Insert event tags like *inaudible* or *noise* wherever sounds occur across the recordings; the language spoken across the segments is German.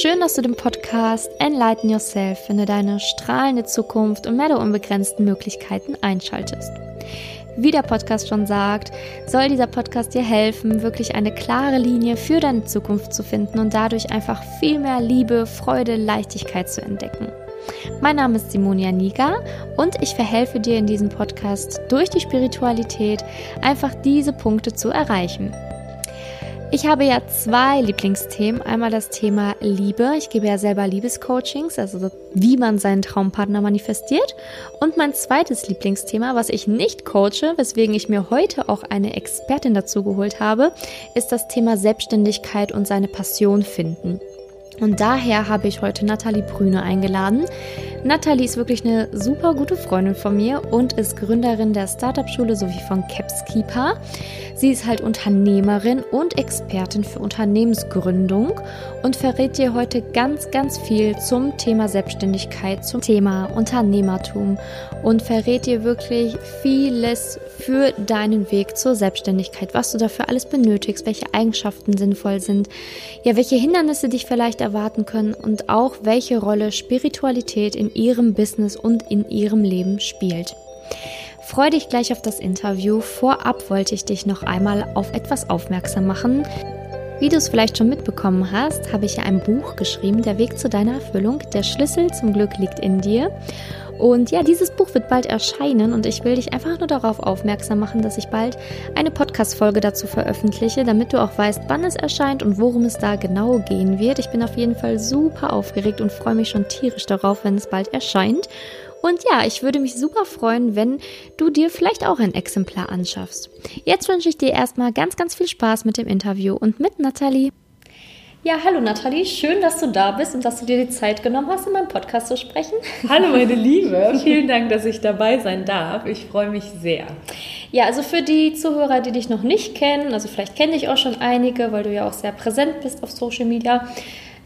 Schön, dass du den Podcast Enlighten Yourself finde deine strahlende Zukunft und mehr der unbegrenzten Möglichkeiten einschaltest. Wie der Podcast schon sagt, soll dieser Podcast dir helfen, wirklich eine klare Linie für deine Zukunft zu finden und dadurch einfach viel mehr Liebe, Freude, Leichtigkeit zu entdecken. Mein Name ist Simonia Niga und ich verhelfe dir in diesem Podcast durch die Spiritualität einfach diese Punkte zu erreichen. Ich habe ja zwei Lieblingsthemen. Einmal das Thema Liebe. Ich gebe ja selber Liebescoachings, also wie man seinen Traumpartner manifestiert. Und mein zweites Lieblingsthema, was ich nicht coache, weswegen ich mir heute auch eine Expertin dazu geholt habe, ist das Thema Selbstständigkeit und seine Passion finden. Und daher habe ich heute Nathalie Brüne eingeladen. Nathalie ist wirklich eine super gute Freundin von mir und ist Gründerin der Startup-Schule sowie von Capskeeper. Sie ist halt Unternehmerin und Expertin für Unternehmensgründung und verrät dir heute ganz, ganz viel zum Thema Selbstständigkeit, zum Thema Unternehmertum und verrät dir wirklich vieles für deinen Weg zur Selbstständigkeit, was du dafür alles benötigst, welche Eigenschaften sinnvoll sind, ja, welche Hindernisse dich vielleicht erwarten können und auch welche Rolle Spiritualität in ihrem Business und in ihrem Leben spielt. Freu dich gleich auf das Interview. Vorab wollte ich dich noch einmal auf etwas aufmerksam machen. Wie du es vielleicht schon mitbekommen hast, habe ich ja ein Buch geschrieben, Der Weg zu deiner Erfüllung. Der Schlüssel zum Glück liegt in dir. Und ja, dieses Buch wird bald erscheinen und ich will dich einfach nur darauf aufmerksam machen, dass ich bald eine Podcast-Folge dazu veröffentliche, damit du auch weißt, wann es erscheint und worum es da genau gehen wird. Ich bin auf jeden Fall super aufgeregt und freue mich schon tierisch darauf, wenn es bald erscheint. Und ja, ich würde mich super freuen, wenn du dir vielleicht auch ein Exemplar anschaffst. Jetzt wünsche ich dir erstmal ganz, ganz viel Spaß mit dem Interview und mit Nathalie. Ja, hallo Nathalie, schön, dass du da bist und dass du dir die Zeit genommen hast, in meinem Podcast zu sprechen. Hallo meine *laughs* Liebe, vielen Dank, dass ich dabei sein darf. Ich freue mich sehr. Ja, also für die Zuhörer, die dich noch nicht kennen, also vielleicht kenne ich auch schon einige, weil du ja auch sehr präsent bist auf Social Media.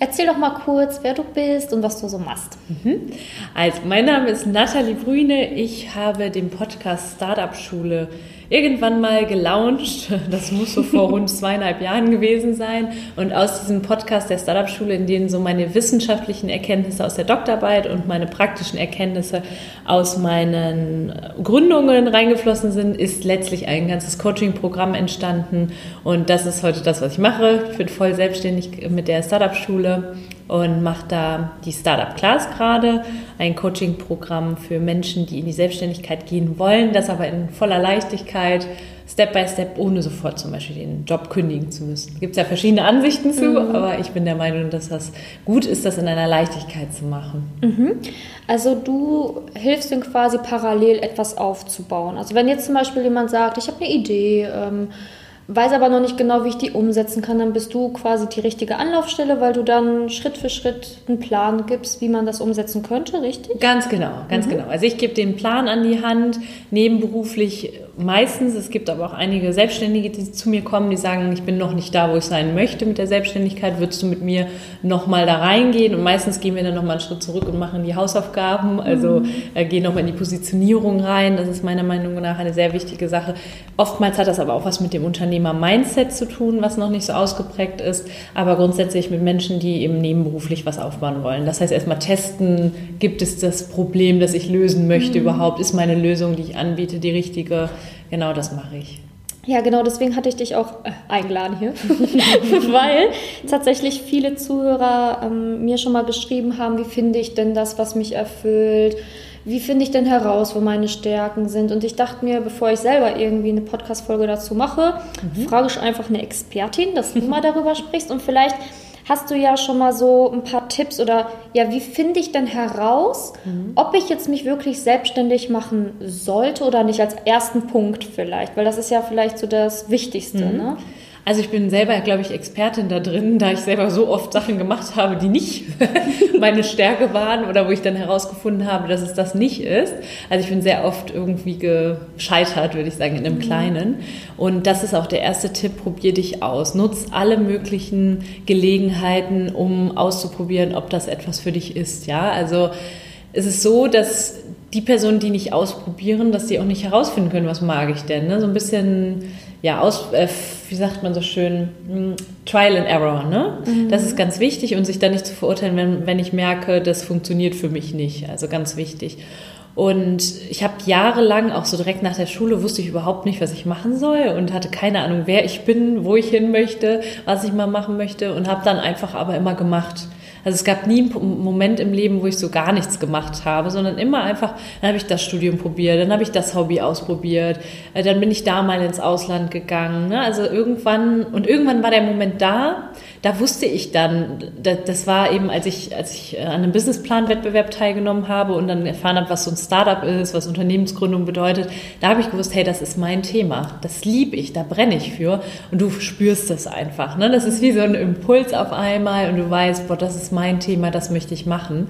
Erzähl doch mal kurz, wer du bist und was du so machst. Mhm. Also, mein Name ist Nathalie Brüne. Ich habe den Podcast Startup Schule irgendwann mal gelauncht. Das muss so vor rund zweieinhalb Jahren gewesen sein. Und aus diesem Podcast der Startup-Schule, in dem so meine wissenschaftlichen Erkenntnisse aus der Doktorarbeit und meine praktischen Erkenntnisse aus meinen Gründungen reingeflossen sind, ist letztlich ein ganzes Coaching-Programm entstanden. Und das ist heute das, was ich mache. Ich bin voll selbstständig mit der Startup-Schule und mache da die Startup Class gerade, ein Coaching-Programm für Menschen, die in die Selbstständigkeit gehen wollen, das aber in voller Leichtigkeit, Step by Step, ohne sofort zum Beispiel den Job kündigen zu müssen. Gibt es ja verschiedene Ansichten zu, mhm. aber ich bin der Meinung, dass das gut ist, das in einer Leichtigkeit zu machen. Mhm. Also du hilfst ihm quasi parallel etwas aufzubauen. Also wenn jetzt zum Beispiel jemand sagt, ich habe eine Idee, ähm, weiß aber noch nicht genau, wie ich die umsetzen kann, dann bist du quasi die richtige Anlaufstelle, weil du dann Schritt für Schritt einen Plan gibst, wie man das umsetzen könnte, richtig? Ganz genau, ganz mhm. genau. Also ich gebe den Plan an die Hand, nebenberuflich meistens. Es gibt aber auch einige Selbstständige, die zu mir kommen, die sagen, ich bin noch nicht da, wo ich sein möchte mit der Selbstständigkeit. Würdest du mit mir nochmal da reingehen? Und meistens gehen wir dann nochmal einen Schritt zurück und machen die Hausaufgaben, also mhm. äh, gehen nochmal in die Positionierung rein. Das ist meiner Meinung nach eine sehr wichtige Sache. Oftmals hat das aber auch was mit dem Unternehmer-Mindset zu tun, was noch nicht so ausgeprägt ist. Aber grundsätzlich mit Menschen, die eben nebenberuflich was aufbauen wollen. Das heißt, erstmal testen, gibt es das Problem, das ich lösen möchte mhm. überhaupt? Ist meine Lösung, die ich anbiete, die richtige? Genau das mache ich. Ja, genau, deswegen hatte ich dich auch äh, eingeladen hier, *laughs* weil tatsächlich viele Zuhörer ähm, mir schon mal geschrieben haben, wie finde ich denn das, was mich erfüllt, wie finde ich denn heraus, wo meine Stärken sind. Und ich dachte mir, bevor ich selber irgendwie eine Podcast-Folge dazu mache, mhm. frage ich einfach eine Expertin, dass du mal darüber sprichst und vielleicht hast du ja schon mal so ein paar Tipps oder ja, wie finde ich denn heraus, mhm. ob ich jetzt mich wirklich selbstständig machen sollte oder nicht als ersten Punkt vielleicht, weil das ist ja vielleicht so das Wichtigste. Mhm. Ne? Also ich bin selber, glaube ich, Expertin da drin, da ich selber so oft Sachen gemacht habe, die nicht *laughs* meine Stärke waren oder wo ich dann herausgefunden habe, dass es das nicht ist. Also ich bin sehr oft irgendwie gescheitert, würde ich sagen, in einem mhm. Kleinen. Und das ist auch der erste Tipp, probier dich aus. Nutz alle möglichen Gelegenheiten, um auszuprobieren, ob das etwas für dich ist. Ja, also es ist so, dass die Personen, die nicht ausprobieren, dass sie auch nicht herausfinden können, was mag ich denn. Ne? So ein bisschen ja, aus, äh, wie sagt man so schön, hm, Trial and Error, ne? Mhm. Das ist ganz wichtig und sich da nicht zu verurteilen, wenn, wenn ich merke, das funktioniert für mich nicht. Also ganz wichtig. Und ich habe jahrelang, auch so direkt nach der Schule, wusste ich überhaupt nicht, was ich machen soll und hatte keine Ahnung, wer ich bin, wo ich hin möchte, was ich mal machen möchte und habe dann einfach aber immer gemacht. Also es gab nie einen Moment im Leben, wo ich so gar nichts gemacht habe, sondern immer einfach, dann habe ich das Studium probiert, dann habe ich das Hobby ausprobiert, äh, dann bin ich da mal ins Ausland gegangen. Ne? Also irgendwann, und irgendwann war der Moment da, da wusste ich dann, das war eben, als ich, als ich an einem Businessplan-Wettbewerb teilgenommen habe und dann erfahren habe, was so ein Startup ist, was Unternehmensgründung bedeutet, da habe ich gewusst, hey, das ist mein Thema, das liebe ich, da brenne ich für und du spürst das einfach. Ne? Das ist wie so ein Impuls auf einmal und du weißt, boah, das ist mein Thema, das möchte ich machen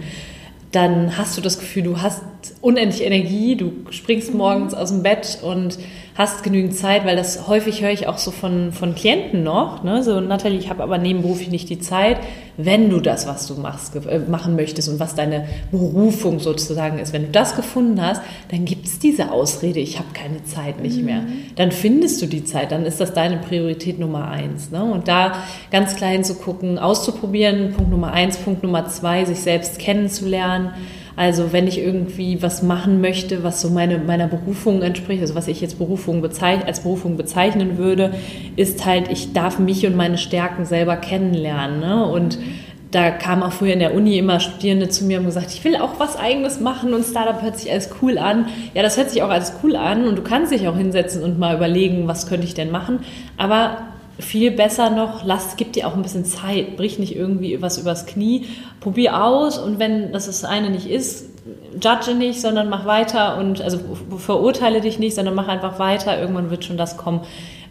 dann hast du das Gefühl, du hast unendlich Energie, du springst morgens aus dem Bett und hast genügend Zeit, weil das häufig höre ich auch so von, von Klienten noch. Ne? So, Nathalie, ich habe aber nebenberuflich nicht die Zeit. Wenn du das, was du machst, äh, machen möchtest und was deine Berufung sozusagen ist, wenn du das gefunden hast, dann gibt es diese Ausrede, ich habe keine Zeit nicht mehr. Mhm. Dann findest du die Zeit, dann ist das deine Priorität Nummer eins. Ne? Und da ganz klein zu gucken, auszuprobieren, Punkt Nummer eins, Punkt Nummer zwei, sich selbst kennenzulernen also wenn ich irgendwie was machen möchte, was so meine, meiner Berufung entspricht, also was ich jetzt Berufung als Berufung bezeichnen würde, ist halt, ich darf mich und meine Stärken selber kennenlernen. Ne? Und da kamen auch früher in der Uni immer Studierende zu mir und gesagt, ich will auch was Eigenes machen und Startup hört sich alles cool an. Ja, das hört sich auch alles cool an und du kannst dich auch hinsetzen und mal überlegen, was könnte ich denn machen. Aber viel besser noch, lass, gib dir auch ein bisschen Zeit, brich nicht irgendwie was übers Knie, probier aus und wenn das das eine nicht ist, judge nicht, sondern mach weiter und also verurteile dich nicht, sondern mach einfach weiter. Irgendwann wird schon das kommen,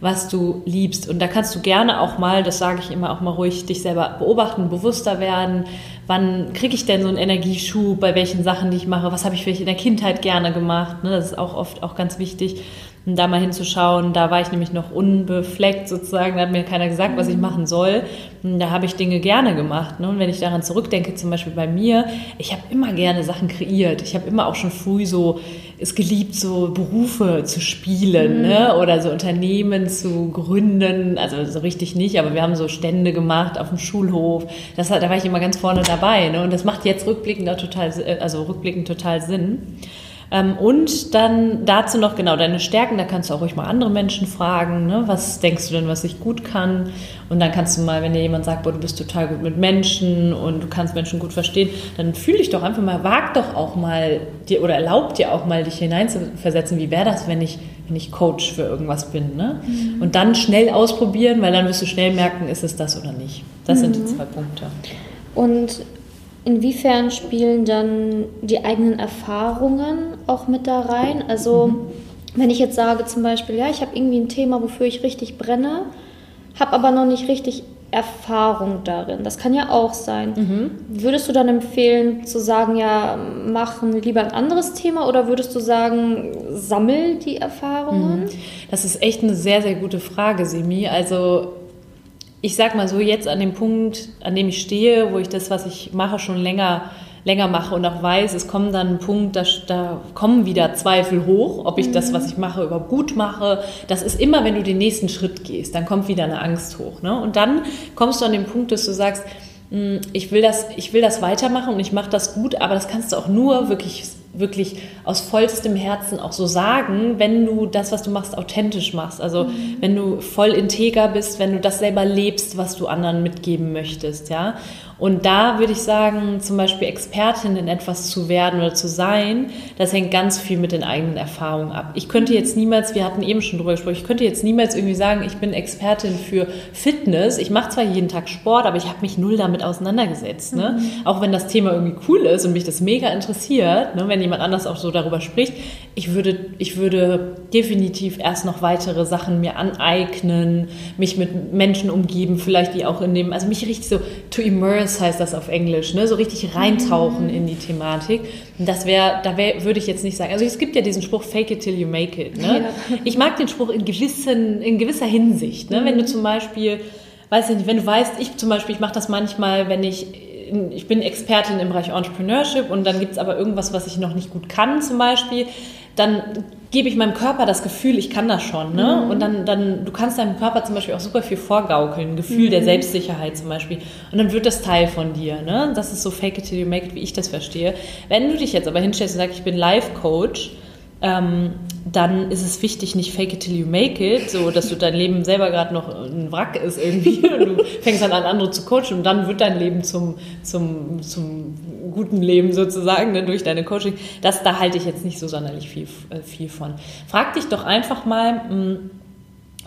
was du liebst. Und da kannst du gerne auch mal, das sage ich immer auch mal ruhig, dich selber beobachten, bewusster werden. Wann kriege ich denn so einen Energieschub bei welchen Sachen, die ich mache? Was habe ich vielleicht in der Kindheit gerne gemacht? Ne, das ist auch oft auch ganz wichtig da mal hinzuschauen. Da war ich nämlich noch unbefleckt sozusagen, da hat mir keiner gesagt, was ich mhm. machen soll. Und da habe ich Dinge gerne gemacht. Ne? Und wenn ich daran zurückdenke, zum Beispiel bei mir, ich habe immer gerne Sachen kreiert. Ich habe immer auch schon früh so es geliebt, so Berufe zu spielen mhm. ne? oder so Unternehmen zu gründen. Also so richtig nicht, aber wir haben so Stände gemacht auf dem Schulhof. Das, da war ich immer ganz vorne dabei. Ne? Und das macht jetzt rückblickend total, also rückblickend total Sinn. Ähm, und dann dazu noch genau deine Stärken, da kannst du auch ruhig mal andere Menschen fragen, ne? was denkst du denn, was ich gut kann? Und dann kannst du mal, wenn dir jemand sagt, boah, du bist total gut mit Menschen und du kannst Menschen gut verstehen, dann fühl dich doch einfach mal, wag doch auch mal dir oder erlaub dir auch mal, dich hineinzuversetzen, wie wäre das, wenn ich, wenn ich Coach für irgendwas bin. Ne? Mhm. Und dann schnell ausprobieren, weil dann wirst du schnell merken, ist es das oder nicht. Das mhm. sind die mhm. zwei Punkte. Und Inwiefern spielen dann die eigenen Erfahrungen auch mit da rein? Also mhm. wenn ich jetzt sage zum Beispiel, ja, ich habe irgendwie ein Thema, wofür ich richtig brenne, habe aber noch nicht richtig Erfahrung darin. Das kann ja auch sein. Mhm. Würdest du dann empfehlen zu sagen, ja, mach lieber ein anderes Thema oder würdest du sagen, sammel die Erfahrungen? Mhm. Das ist echt eine sehr, sehr gute Frage, Simi. Also ich sag mal so, jetzt an dem Punkt, an dem ich stehe, wo ich das, was ich mache, schon länger, länger mache und auch weiß, es kommt dann ein Punkt, da, da kommen wieder Zweifel hoch, ob ich mhm. das, was ich mache, überhaupt gut mache. Das ist immer, wenn du den nächsten Schritt gehst, dann kommt wieder eine Angst hoch. Ne? Und dann kommst du an den Punkt, dass du sagst, hm, ich will das, ich will das weitermachen und ich mache das gut, aber das kannst du auch nur wirklich wirklich aus vollstem Herzen auch so sagen, wenn du das, was du machst, authentisch machst. Also mhm. wenn du voll integer bist, wenn du das selber lebst, was du anderen mitgeben möchtest, ja. Und da würde ich sagen, zum Beispiel Expertin in etwas zu werden oder zu sein, das hängt ganz viel mit den eigenen Erfahrungen ab. Ich könnte jetzt niemals, wir hatten eben schon drüber gesprochen, ich könnte jetzt niemals irgendwie sagen, ich bin Expertin für Fitness. Ich mache zwar jeden Tag Sport, aber ich habe mich null damit auseinandergesetzt. Ne? Mhm. Auch wenn das Thema irgendwie cool ist und mich das mega interessiert, ne? wenn jemand anders auch so darüber spricht, ich würde, ich würde definitiv erst noch weitere Sachen mir aneignen, mich mit Menschen umgeben, vielleicht die auch in dem, also mich richtig so to immerse heißt das auf Englisch, ne? so richtig reintauchen mhm. in die Thematik. Und das wäre, da wär, würde ich jetzt nicht sagen. Also es gibt ja diesen Spruch, fake it till you make it. Ne? Ja. Ich mag den Spruch in, gewissen, in gewisser Hinsicht. Ne? Mhm. Wenn du zum Beispiel, weiß ich nicht, wenn du weißt, ich zum Beispiel, ich mache das manchmal, wenn ich ich bin Expertin im Bereich Entrepreneurship und dann gibt es aber irgendwas, was ich noch nicht gut kann zum Beispiel, dann gebe ich meinem Körper das Gefühl, ich kann das schon. Ne? Mhm. Und dann, dann, du kannst deinem Körper zum Beispiel auch super viel vorgaukeln, Gefühl mhm. der Selbstsicherheit zum Beispiel. Und dann wird das Teil von dir. Ne? Das ist so fake it till you make it, wie ich das verstehe. Wenn du dich jetzt aber hinstellst und sagst, ich bin Life-Coach, ähm, dann ist es wichtig, nicht fake it till you make it, so dass du dein Leben selber gerade noch ein Wrack ist irgendwie *laughs* und du fängst dann an, andere zu coachen und dann wird dein Leben zum, zum, zum guten Leben sozusagen ne, durch deine Coaching. Das, da halte ich jetzt nicht so sonderlich viel, äh, viel von. Frag dich doch einfach mal, mh, hm,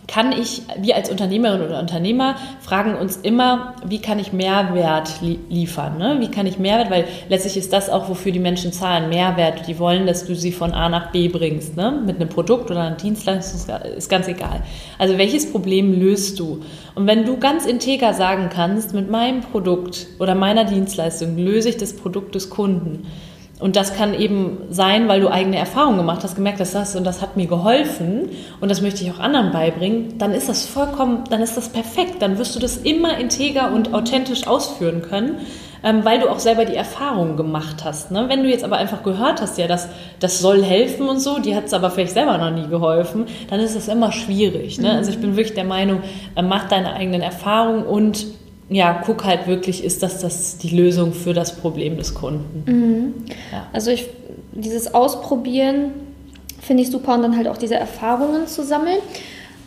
kann ich, wir als Unternehmerin oder Unternehmer fragen uns immer, wie kann ich Mehrwert li liefern? Ne? Wie kann ich Mehrwert, weil letztlich ist das auch, wofür die Menschen zahlen, Mehrwert. Die wollen, dass du sie von A nach B bringst, ne? mit einem Produkt oder einer Dienstleistung, ist ganz egal. Also welches Problem löst du? Und wenn du ganz integer sagen kannst, mit meinem Produkt oder meiner Dienstleistung löse ich das Produkt des Kunden, und das kann eben sein, weil du eigene Erfahrungen gemacht hast, gemerkt hast, das und das hat mir geholfen und das möchte ich auch anderen beibringen, dann ist das vollkommen, dann ist das perfekt. Dann wirst du das immer integer und authentisch ausführen können, ähm, weil du auch selber die Erfahrungen gemacht hast. Ne? Wenn du jetzt aber einfach gehört hast, ja, das, das soll helfen und so, die hat es aber vielleicht selber noch nie geholfen, dann ist es immer schwierig. Ne? Also ich bin wirklich der Meinung, äh, mach deine eigenen Erfahrungen und ja, guck halt wirklich, ist das, das die Lösung für das Problem des Kunden. Mhm. Ja. Also ich, dieses Ausprobieren finde ich super und dann halt auch diese Erfahrungen zu sammeln.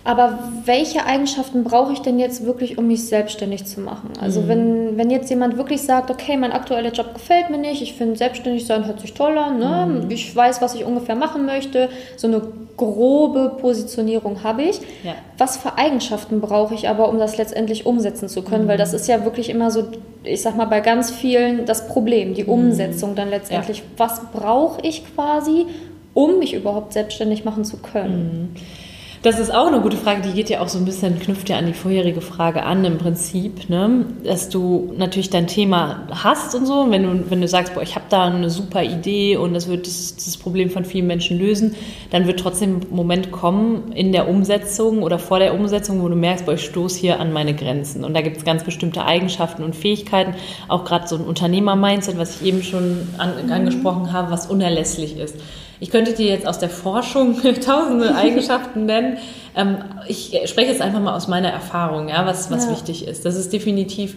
Aber welche Eigenschaften brauche ich denn jetzt wirklich, um mich selbstständig zu machen? Also mhm. wenn, wenn jetzt jemand wirklich sagt, okay, mein aktueller Job gefällt mir nicht, ich finde selbstständig sein hört sich toll an, ne? Mhm. ich weiß, was ich ungefähr machen möchte, so eine grobe Positionierung habe ich. Ja. Was für Eigenschaften brauche ich aber, um das letztendlich umsetzen zu können? Mhm. Weil das ist ja wirklich immer so, ich sag mal, bei ganz vielen das Problem, die mhm. Umsetzung dann letztendlich. Ja. Was brauche ich quasi, um mich überhaupt selbstständig machen zu können? Mhm. Das ist auch eine gute Frage, die geht ja auch so ein bisschen, knüpft ja an die vorherige Frage an im Prinzip, ne? dass du natürlich dein Thema hast und so. Wenn du, wenn du sagst, boah, ich habe da eine super Idee und das wird das, das, Problem von vielen Menschen lösen, dann wird trotzdem ein Moment kommen in der Umsetzung oder vor der Umsetzung, wo du merkst, boah, ich stoße hier an meine Grenzen. Und da gibt es ganz bestimmte Eigenschaften und Fähigkeiten, auch gerade so ein Unternehmer-Mindset, was ich eben schon an, angesprochen habe, was unerlässlich ist. Ich könnte dir jetzt aus der Forschung *laughs* tausende Eigenschaften nennen. Ähm, ich spreche jetzt einfach mal aus meiner Erfahrung, ja, was, was ja. wichtig ist. Das ist definitiv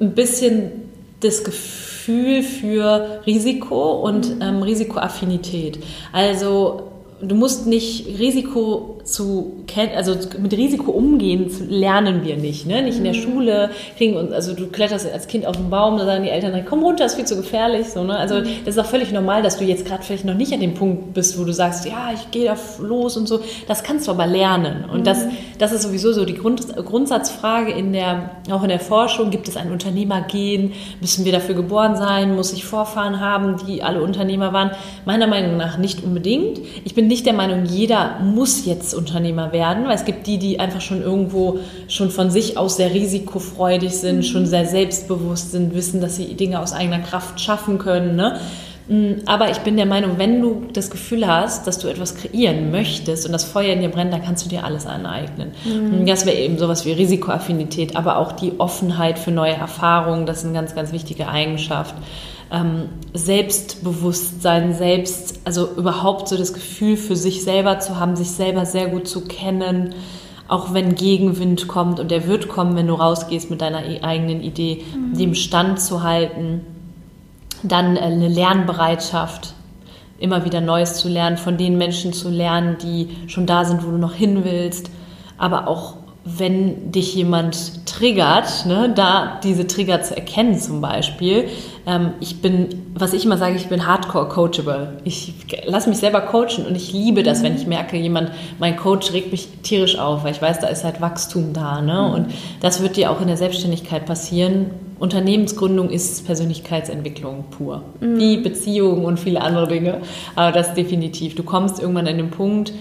ein bisschen das Gefühl für Risiko und mhm. ähm, Risikoaffinität. Also du musst nicht Risiko zu kennen, also mit Risiko umgehen lernen wir nicht, ne? Nicht in der mhm. Schule kriegen uns, also du kletterst als Kind auf den Baum, da sagen die Eltern, komm runter, ist viel zu gefährlich, so, ne? Also mhm. das ist auch völlig normal, dass du jetzt gerade vielleicht noch nicht an dem Punkt bist, wo du sagst, ja, ich gehe da los und so. Das kannst du aber lernen und mhm. das, das ist sowieso so die Grund, Grundsatzfrage in der, auch in der Forschung, gibt es ein Unternehmergehen, müssen wir dafür geboren sein, muss ich Vorfahren haben, die alle Unternehmer waren? Meiner Meinung nach nicht unbedingt. Ich bin nicht der Meinung, jeder muss jetzt Unternehmer werden, weil es gibt die, die einfach schon irgendwo schon von sich aus sehr risikofreudig sind, mhm. schon sehr selbstbewusst sind, wissen, dass sie Dinge aus eigener Kraft schaffen können. Ne? Mm, aber ich bin der Meinung, wenn du das Gefühl hast, dass du etwas kreieren möchtest und das Feuer in dir brennt, dann kannst du dir alles aneignen. Mhm. Das wäre eben sowas wie Risikoaffinität, aber auch die Offenheit für neue Erfahrungen, das ist eine ganz, ganz wichtige Eigenschaft ähm, Selbstbewusstsein, selbst, also überhaupt so das Gefühl für sich selber zu haben, sich selber sehr gut zu kennen, auch wenn Gegenwind kommt und der wird kommen, wenn du rausgehst mit deiner eigenen Idee, mhm. dem Stand zu halten, dann äh, eine Lernbereitschaft, immer wieder Neues zu lernen, von den Menschen zu lernen, die schon da sind, wo du noch hin willst, aber auch wenn dich jemand triggert, ne, da diese Trigger zu erkennen zum Beispiel. Ähm, ich bin, was ich immer sage, ich bin hardcore coachable. Ich lasse mich selber coachen und ich liebe das, wenn ich merke, jemand, mein Coach regt mich tierisch auf, weil ich weiß, da ist halt Wachstum da. Ne? Mhm. Und das wird dir auch in der Selbstständigkeit passieren. Unternehmensgründung ist Persönlichkeitsentwicklung pur. Mhm. Wie Beziehungen und viele andere Dinge. Aber das definitiv. Du kommst irgendwann an den Punkt,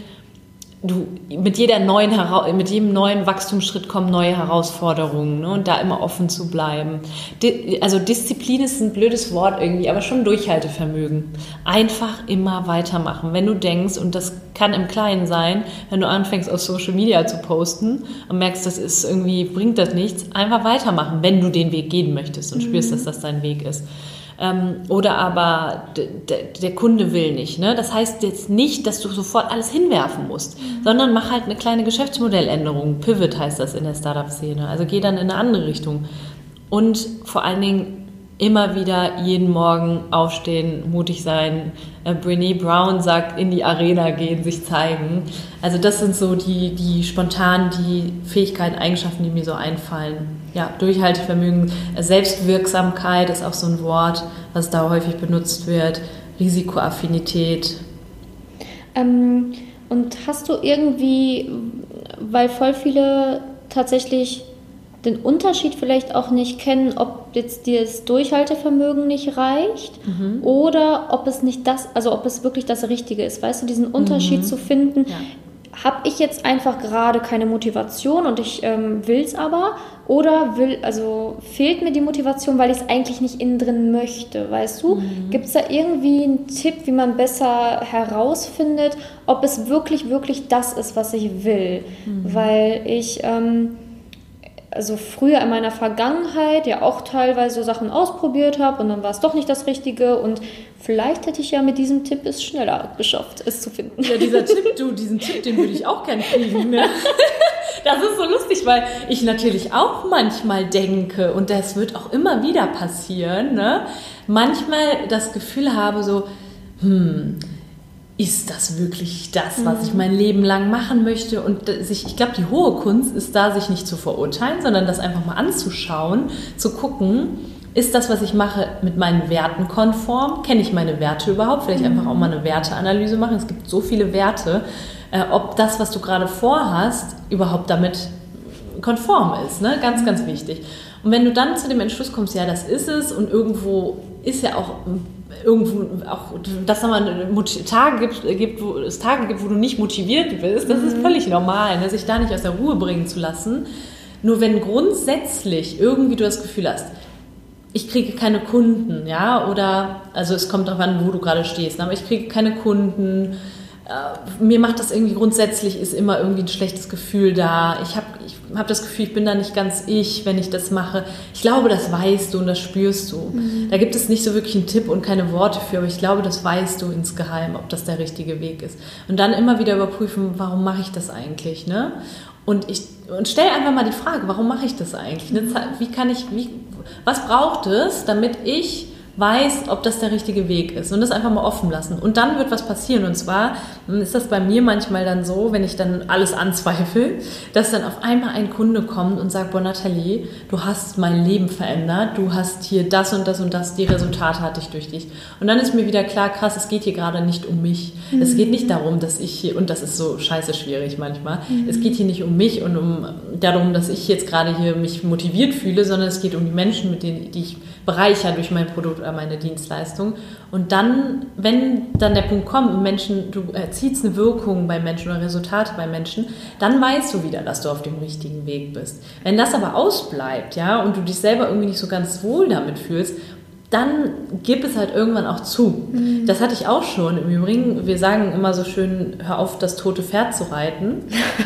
du mit jeder neuen mit jedem neuen Wachstumsschritt kommen neue Herausforderungen ne? und da immer offen zu bleiben. Di also Disziplin ist ein blödes Wort irgendwie, aber schon Durchhaltevermögen. Einfach immer weitermachen. Wenn du denkst und das kann im Kleinen sein, wenn du anfängst auf Social Media zu posten und merkst, das ist irgendwie bringt das nichts, einfach weitermachen, wenn du den Weg gehen möchtest und mhm. spürst, dass das dein Weg ist. Ähm, oder aber der Kunde will nicht. Ne? Das heißt jetzt nicht, dass du sofort alles hinwerfen musst, mhm. sondern mach halt eine kleine Geschäftsmodelländerung. Pivot heißt das in der Startup-Szene. Also geh dann in eine andere Richtung. Und vor allen Dingen immer wieder jeden Morgen aufstehen, mutig sein. Äh, Brene Brown sagt, in die Arena gehen, sich zeigen. Also das sind so die, die spontan die Fähigkeiten, Eigenschaften, die mir so einfallen. Ja, Durchhaltevermögen, Selbstwirksamkeit ist auch so ein Wort, was da häufig benutzt wird. Risikoaffinität. Ähm, und hast du irgendwie, weil voll viele tatsächlich den Unterschied vielleicht auch nicht kennen, ob jetzt dir das Durchhaltevermögen nicht reicht mhm. oder ob es nicht das, also ob es wirklich das Richtige ist. Weißt du, diesen Unterschied mhm. zu finden. Ja. Habe ich jetzt einfach gerade keine Motivation und ich ähm, will es aber? Oder will, also fehlt mir die Motivation, weil ich es eigentlich nicht innen drin möchte, weißt du? Mhm. Gibt es da irgendwie einen Tipp, wie man besser herausfindet, ob es wirklich, wirklich das ist, was ich will? Mhm. Weil ich. Ähm, also früher in meiner Vergangenheit ja auch teilweise so Sachen ausprobiert habe und dann war es doch nicht das Richtige und vielleicht hätte ich ja mit diesem Tipp es schneller geschafft, es zu finden. Ja, dieser *laughs* Tipp, du, diesen Tipp, den würde ich auch gerne kriegen. Ne? *laughs* Das ist so lustig, weil ich natürlich auch manchmal denke und das wird auch immer wieder passieren, ne? manchmal das Gefühl habe so, hm, ist das wirklich das, was ich mein Leben lang machen möchte? Und sich, ich glaube, die hohe Kunst ist da, sich nicht zu verurteilen, sondern das einfach mal anzuschauen, zu gucken, ist das, was ich mache, mit meinen Werten konform? Kenne ich meine Werte überhaupt? Vielleicht einfach auch mal eine Werteanalyse machen. Es gibt so viele Werte. Äh, ob das, was du gerade vorhast, überhaupt damit konform ist. Ne? Ganz, ganz wichtig. Und wenn du dann zu dem Entschluss kommst, ja, das ist es und irgendwo ist ja auch irgendwo auch, dass es Tage gibt, gibt, wo es Tage gibt, wo du nicht motiviert bist, das mhm. ist völlig normal, ne? sich da nicht aus der Ruhe bringen zu lassen. Nur wenn grundsätzlich irgendwie du das Gefühl hast, ich kriege keine Kunden, ja, oder, also es kommt darauf an, wo du gerade stehst, aber ich kriege keine Kunden, äh, mir macht das irgendwie grundsätzlich, ist immer irgendwie ein schlechtes Gefühl da. Ich habe ich hab das Gefühl, ich bin da nicht ganz ich, wenn ich das mache. Ich glaube, das weißt du und das spürst du. Mhm. Da gibt es nicht so wirklich einen Tipp und keine Worte für, aber ich glaube, das weißt du insgeheim, ob das der richtige Weg ist. Und dann immer wieder überprüfen, warum mache ich das eigentlich, ne? Und ich und stell einfach mal die Frage, warum mache ich das eigentlich? Ne? Wie kann ich, wie, was braucht es, damit ich weiß, ob das der richtige Weg ist und das einfach mal offen lassen. Und dann wird was passieren. Und zwar ist das bei mir manchmal dann so, wenn ich dann alles anzweifle, dass dann auf einmal ein Kunde kommt und sagt, boah Nathalie, du hast mein Leben verändert, du hast hier das und das und das, die Resultate hatte ich durch dich. Und dann ist mir wieder klar, krass, es geht hier gerade nicht um mich. Mhm. Es geht nicht darum, dass ich hier, und das ist so scheiße schwierig manchmal, mhm. es geht hier nicht um mich und um darum, dass ich jetzt gerade hier mich motiviert fühle, sondern es geht um die Menschen, mit denen die ich bereicher durch mein Produkt oder meine Dienstleistung. Und dann, wenn dann der Punkt kommt, Menschen, du erziehst eine Wirkung bei Menschen oder Resultate bei Menschen, dann weißt du wieder, dass du auf dem richtigen Weg bist. Wenn das aber ausbleibt, ja, und du dich selber irgendwie nicht so ganz wohl damit fühlst, dann gib es halt irgendwann auch zu. Mhm. Das hatte ich auch schon. Im Übrigen, wir sagen immer so schön, hör auf, das tote Pferd zu reiten.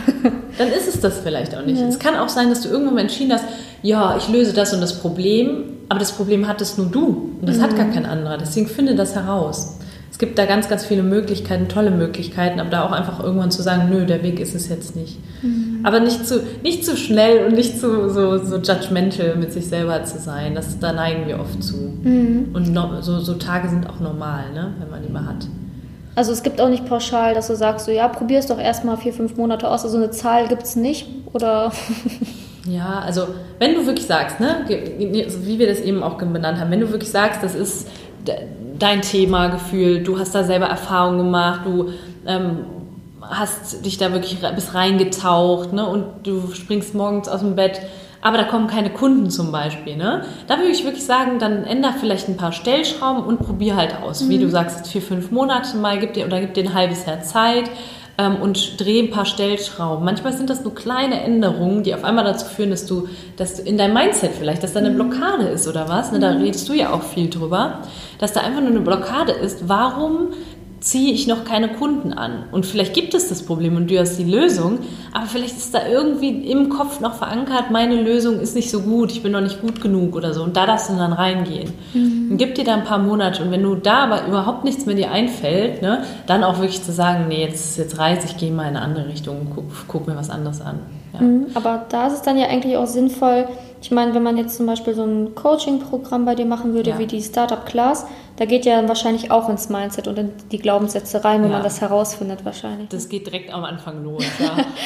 *laughs* dann ist es das vielleicht auch nicht. Ja. Es kann auch sein, dass du irgendwann entschieden hast, ja, ich löse das und das Problem, aber das Problem hattest nur du und das mhm. hat gar kein anderer. Deswegen finde das heraus. Es gibt da ganz, ganz viele Möglichkeiten, tolle Möglichkeiten, aber da auch einfach irgendwann zu sagen, nö, der Weg ist es jetzt nicht. Mhm. Aber nicht zu, nicht zu schnell und nicht zu so, so judgmental mit sich selber zu sein. Das, da neigen wir oft zu. Mhm. Und no, so, so Tage sind auch normal, ne, wenn man die mal hat. Also es gibt auch nicht pauschal, dass du sagst, so ja, probier es doch erstmal vier, fünf Monate aus. Also eine Zahl gibt es nicht, oder? *laughs* Ja, also wenn du wirklich sagst, ne, wie wir das eben auch benannt haben, wenn du wirklich sagst, das ist dein Thema, Gefühl, du hast da selber Erfahrung gemacht, du ähm, hast dich da wirklich bis reingetaucht ne, und du springst morgens aus dem Bett, aber da kommen keine Kunden zum Beispiel. Ne? Da würde ich wirklich sagen, dann änder vielleicht ein paar Stellschrauben und probier halt aus. Mhm. Wie du sagst, vier, fünf Monate mal, gib dir oder gib dir ein halbes Jahr Zeit ähm, und drehe ein paar Stellschrauben. Manchmal sind das nur kleine Änderungen, die auf einmal dazu führen, dass du, dass du in deinem Mindset vielleicht, dass da eine mhm. Blockade ist oder was. Ne? Da mhm. redest du ja auch viel drüber, dass da einfach nur eine Blockade ist. Warum ziehe ich noch keine Kunden an. Und vielleicht gibt es das Problem und du hast die Lösung, aber vielleicht ist da irgendwie im Kopf noch verankert, meine Lösung ist nicht so gut, ich bin noch nicht gut genug oder so. Und da darfst du dann reingehen. Mhm. Und gib dir da ein paar Monate. Und wenn du da aber überhaupt nichts mehr dir einfällt, ne, dann auch wirklich zu sagen, nee, jetzt, jetzt reise ich, gehe mal in eine andere Richtung, guck, guck mir was anderes an. Ja. Mhm, aber da ist es dann ja eigentlich auch sinnvoll, ich meine, wenn man jetzt zum Beispiel so ein Coaching-Programm bei dir machen würde, ja. wie die Startup Class, da geht ja wahrscheinlich auch ins Mindset und in die Glaubenssätze rein, wenn ja. man das herausfindet wahrscheinlich. Das geht direkt am Anfang los. *laughs*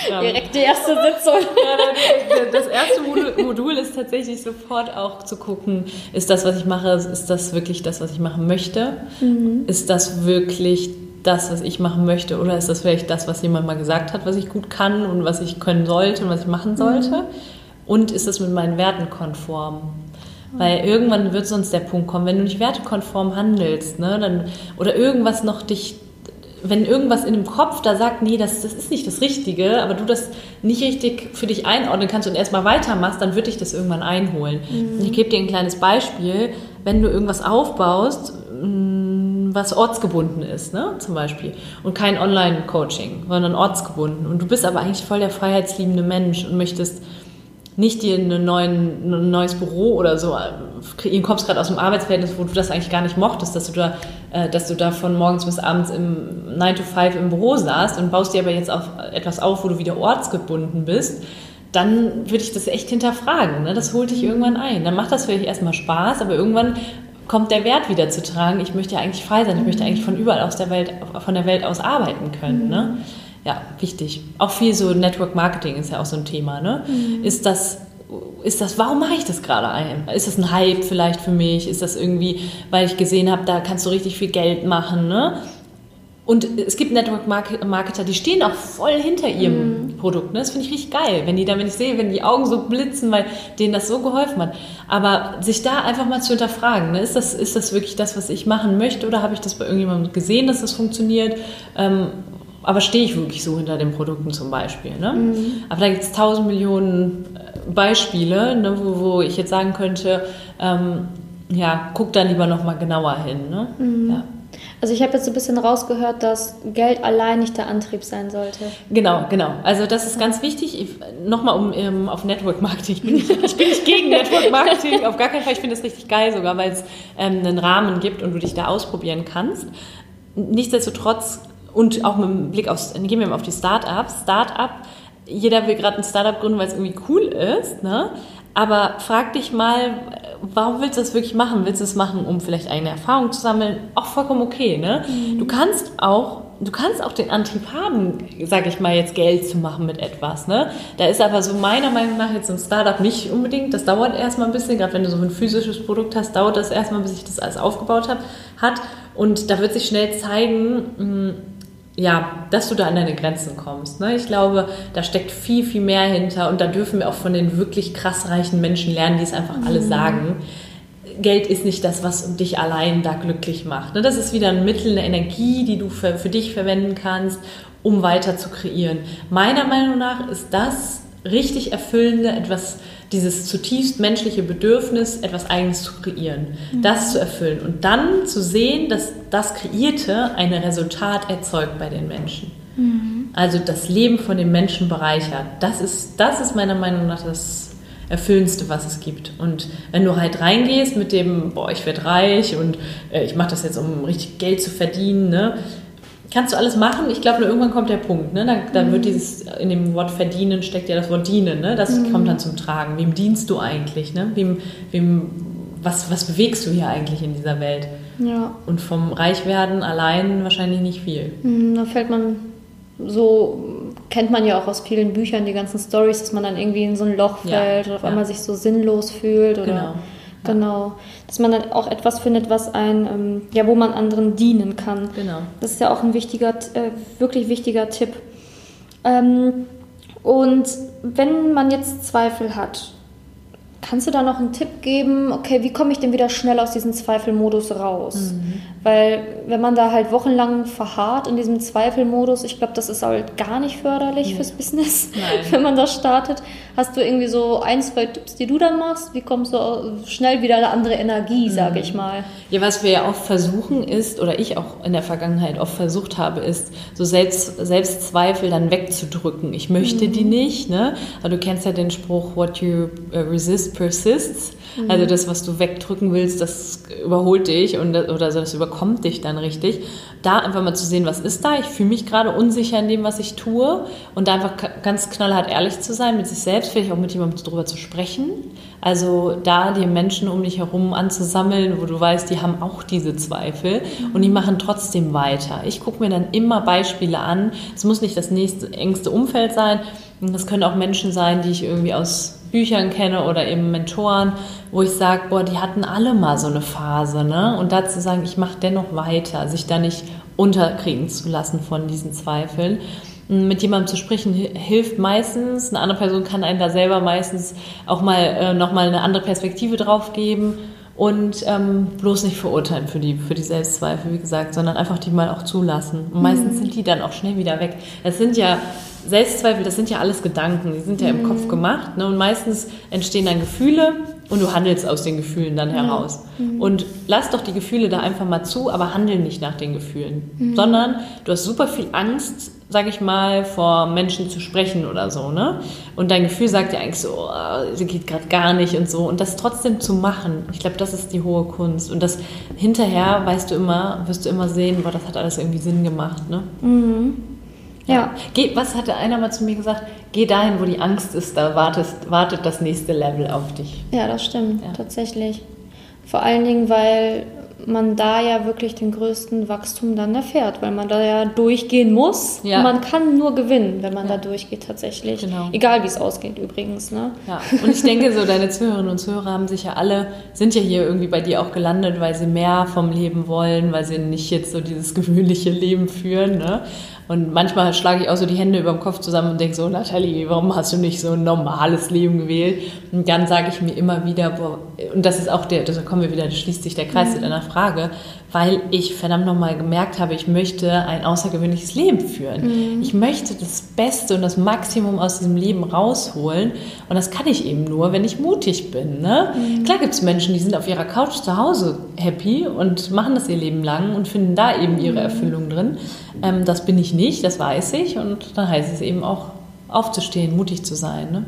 Ja. direkt die erste Sitzung. *laughs* das erste Modul, Modul, ist tatsächlich sofort auch zu gucken, ist das, was ich mache, ist das wirklich das, was ich machen möchte? Mhm. Ist das wirklich das, was ich machen möchte? Oder ist das vielleicht das, was jemand mal gesagt hat, was ich gut kann und was ich können sollte und was ich machen sollte? Mhm. Und ist das mit meinen Werten konform? Weil irgendwann wird sonst der Punkt kommen, wenn du nicht wertekonform handelst, ne, dann, oder irgendwas noch dich, wenn irgendwas in dem Kopf da sagt, nee, das, das ist nicht das Richtige, aber du das nicht richtig für dich einordnen kannst und erstmal weitermachst, dann wird dich das irgendwann einholen. Mhm. Ich gebe dir ein kleines Beispiel. Wenn du irgendwas aufbaust, mm, was ortsgebunden ist, ne, zum Beispiel, und kein Online-Coaching, sondern ortsgebunden, und du bist aber eigentlich voll der freiheitsliebende Mensch und möchtest nicht dir neuen, ein neues Büro oder so kreieren, kommst gerade aus dem Arbeitsverhältnis, wo du das eigentlich gar nicht mochtest, dass du da, äh, dass du da von morgens bis abends im 9 to 5 im Büro saßt und baust dir aber jetzt auf etwas auf, wo du wieder ortsgebunden bist, dann würde ich das echt hinterfragen. Ne? Das holt dich irgendwann ein. Dann macht das vielleicht erstmal Spaß, aber irgendwann kommt der Wert wieder zu tragen. Ich möchte ja eigentlich frei sein, ich möchte eigentlich von überall aus der Welt, von der Welt aus arbeiten können. Ne? Ja, wichtig. Auch viel so Network Marketing ist ja auch so ein Thema. Ne? Mhm. Ist das ist das, warum mache ich das gerade ein? Ist das ein Hype vielleicht für mich? Ist das irgendwie, weil ich gesehen habe, da kannst du richtig viel Geld machen, ne? Und es gibt Network Marketer, die stehen auch voll hinter ihrem mhm. Produkt. Ne? Das finde ich richtig geil, wenn die da, wenn ich sehe, wenn die Augen so blitzen, weil denen das so geholfen hat. Aber sich da einfach mal zu hinterfragen, ne? ist, das, ist das wirklich das, was ich machen möchte oder habe ich das bei irgendjemandem gesehen, dass das funktioniert? Ähm, aber stehe ich wirklich so hinter den Produkten zum Beispiel. Ne? Mhm. Aber da gibt es tausend Millionen äh, Beispiele, ne, wo, wo, ich jetzt sagen könnte, ähm, ja, guck da lieber nochmal genauer hin. Ne? Mhm. Ja. Also ich habe jetzt so ein bisschen rausgehört, dass Geld allein nicht der Antrieb sein sollte. Genau, genau. Also das ist ganz wichtig. Nochmal um ähm, auf Network Marketing. Ich bin, nicht, ich bin nicht gegen Network Marketing, auf gar keinen Fall. Ich finde es richtig geil sogar, weil es ähm, einen Rahmen gibt und du dich da ausprobieren kannst. Nichtsdestotrotz und auch mit dem Blick auf, gehen wir mal auf die Startups. Startup, jeder will gerade ein Startup gründen, weil es irgendwie cool ist, ne? Aber frag dich mal, warum willst du das wirklich machen? Willst du es machen, um vielleicht eigene Erfahrung zu sammeln? Auch vollkommen okay, ne? Mhm. Du kannst auch, du kannst auch den Antrieb haben, sage ich mal, jetzt Geld zu machen mit etwas, ne? Da ist aber so meiner Meinung nach jetzt ein Startup nicht unbedingt. Das dauert erstmal ein bisschen, gerade wenn du so ein physisches Produkt hast, dauert das erstmal, bis sich das alles aufgebaut hat. hat. Und da wird sich schnell zeigen, hm, ja, dass du da an deine Grenzen kommst. Ne? Ich glaube, da steckt viel, viel mehr hinter und da dürfen wir auch von den wirklich krass reichen Menschen lernen, die es einfach mhm. alle sagen. Geld ist nicht das, was dich allein da glücklich macht. Ne? Das ist wieder ein Mittel, eine Energie, die du für, für dich verwenden kannst, um weiter zu kreieren. Meiner Meinung nach ist das richtig erfüllende, etwas dieses zutiefst menschliche Bedürfnis, etwas Eigenes zu kreieren, mhm. das zu erfüllen und dann zu sehen, dass das Kreierte ein Resultat erzeugt bei den Menschen. Mhm. Also das Leben von den Menschen bereichert. Das ist, das ist meiner Meinung nach das Erfüllendste, was es gibt. Und wenn du halt reingehst mit dem, boah, ich werde reich und äh, ich mache das jetzt, um richtig Geld zu verdienen, ne? Kannst du alles machen. Ich glaube, nur irgendwann kommt der Punkt. Ne? Da, da mhm. wird dieses, in dem Wort verdienen steckt ja das Wort dienen. Ne? Das mhm. kommt dann zum Tragen. Wem dienst du eigentlich? Ne? Wem, wem, was, was bewegst du hier eigentlich in dieser Welt? Ja. Und vom Reichwerden allein wahrscheinlich nicht viel. Mhm, da fällt man so, kennt man ja auch aus vielen Büchern die ganzen Stories, dass man dann irgendwie in so ein Loch fällt ja, oder auf ja. einmal sich so sinnlos fühlt. Oder genau. Genau. Dass man dann auch etwas findet, was ein, ähm, ja, wo man anderen dienen kann. Genau. Das ist ja auch ein wichtiger, äh, wirklich wichtiger Tipp. Ähm, und wenn man jetzt Zweifel hat, Kannst du da noch einen Tipp geben? Okay, wie komme ich denn wieder schnell aus diesem Zweifelmodus raus? Mhm. Weil wenn man da halt wochenlang verharrt in diesem Zweifelmodus, ich glaube, das ist halt gar nicht förderlich nee. fürs Business, *laughs* Nein. wenn man das startet. Hast du irgendwie so ein, zwei Tipps, die du dann machst? Wie kommst du schnell wieder eine andere Energie, mhm. sage ich mal? Ja, was wir ja oft versuchen ist, oder ich auch in der Vergangenheit oft versucht habe, ist, so Selbst, Selbstzweifel dann wegzudrücken. Ich möchte mhm. die nicht, ne? Aber du kennst ja den Spruch, what you uh, resist persists. Mhm. Also das, was du wegdrücken willst, das überholt dich und, oder das überkommt dich dann richtig. Da einfach mal zu sehen, was ist da? Ich fühle mich gerade unsicher in dem, was ich tue. Und da einfach ganz knallhart ehrlich zu sein mit sich selbst, vielleicht auch mit jemandem darüber zu sprechen. Also da die Menschen um dich herum anzusammeln, wo du weißt, die haben auch diese Zweifel und die machen trotzdem weiter. Ich gucke mir dann immer Beispiele an. Es muss nicht das nächste engste Umfeld sein. Das können auch Menschen sein, die ich irgendwie aus Büchern kenne oder eben Mentoren, wo ich sage, boah, die hatten alle mal so eine Phase, ne? Und dazu sagen, ich mache dennoch weiter, sich da nicht unterkriegen zu lassen von diesen Zweifeln. Mit jemandem zu sprechen hilft meistens. Eine andere Person kann einen da selber meistens auch mal äh, nochmal eine andere Perspektive drauf geben und ähm, bloß nicht verurteilen für die, für die Selbstzweifel, wie gesagt, sondern einfach die mal auch zulassen. Und meistens mhm. sind die dann auch schnell wieder weg. Es sind ja Selbstzweifel, das sind ja alles Gedanken, die sind ja mhm. im Kopf gemacht. Ne? Und meistens entstehen dann Gefühle und du handelst aus den Gefühlen dann heraus. Mhm. Und lass doch die Gefühle da einfach mal zu, aber handel nicht nach den Gefühlen. Mhm. Sondern du hast super viel Angst, sag ich mal, vor Menschen zu sprechen oder so. Ne? Und dein Gefühl sagt dir eigentlich so, oh, sie geht gerade gar nicht und so. Und das trotzdem zu machen, ich glaube, das ist die hohe Kunst. Und das hinterher weißt du immer, wirst du immer sehen, boah, das hat alles irgendwie Sinn gemacht. Ne? Mhm. Ja. Geh, was hatte einer mal zu mir gesagt? Geh dahin, wo die Angst ist, da wartest, wartet das nächste Level auf dich. Ja, das stimmt, ja. tatsächlich. Vor allen Dingen, weil man da ja wirklich den größten Wachstum dann erfährt, weil man da ja durchgehen muss. Ja. Man kann nur gewinnen, wenn man ja. da durchgeht tatsächlich. Genau. Egal wie es ausgeht übrigens. Ne? Ja. Und ich denke so, deine Zuhörerinnen und Zuhörer haben sich ja alle, sind ja hier irgendwie bei dir auch gelandet, weil sie mehr vom Leben wollen, weil sie nicht jetzt so dieses gewöhnliche Leben führen. Ne? Und manchmal schlage ich auch so die Hände über dem Kopf zusammen und denke so, Nathalie, warum hast du nicht so ein normales Leben gewählt? Und dann sage ich mir immer wieder, boah, und das ist auch der, da kommen wir wieder, da schließt sich der Kreis mhm. zu deiner Frage, weil ich verdammt nochmal gemerkt habe, ich möchte ein außergewöhnliches Leben führen. Mhm. Ich möchte das Beste und das Maximum aus diesem Leben rausholen. Und das kann ich eben nur, wenn ich mutig bin. Ne? Mhm. Klar gibt es Menschen, die sind auf ihrer Couch zu Hause happy und machen das ihr Leben lang und finden da eben ihre mhm. Erfüllung drin. Ähm, das bin ich nicht, das weiß ich. Und dann heißt es eben auch, aufzustehen, mutig zu sein. Ne?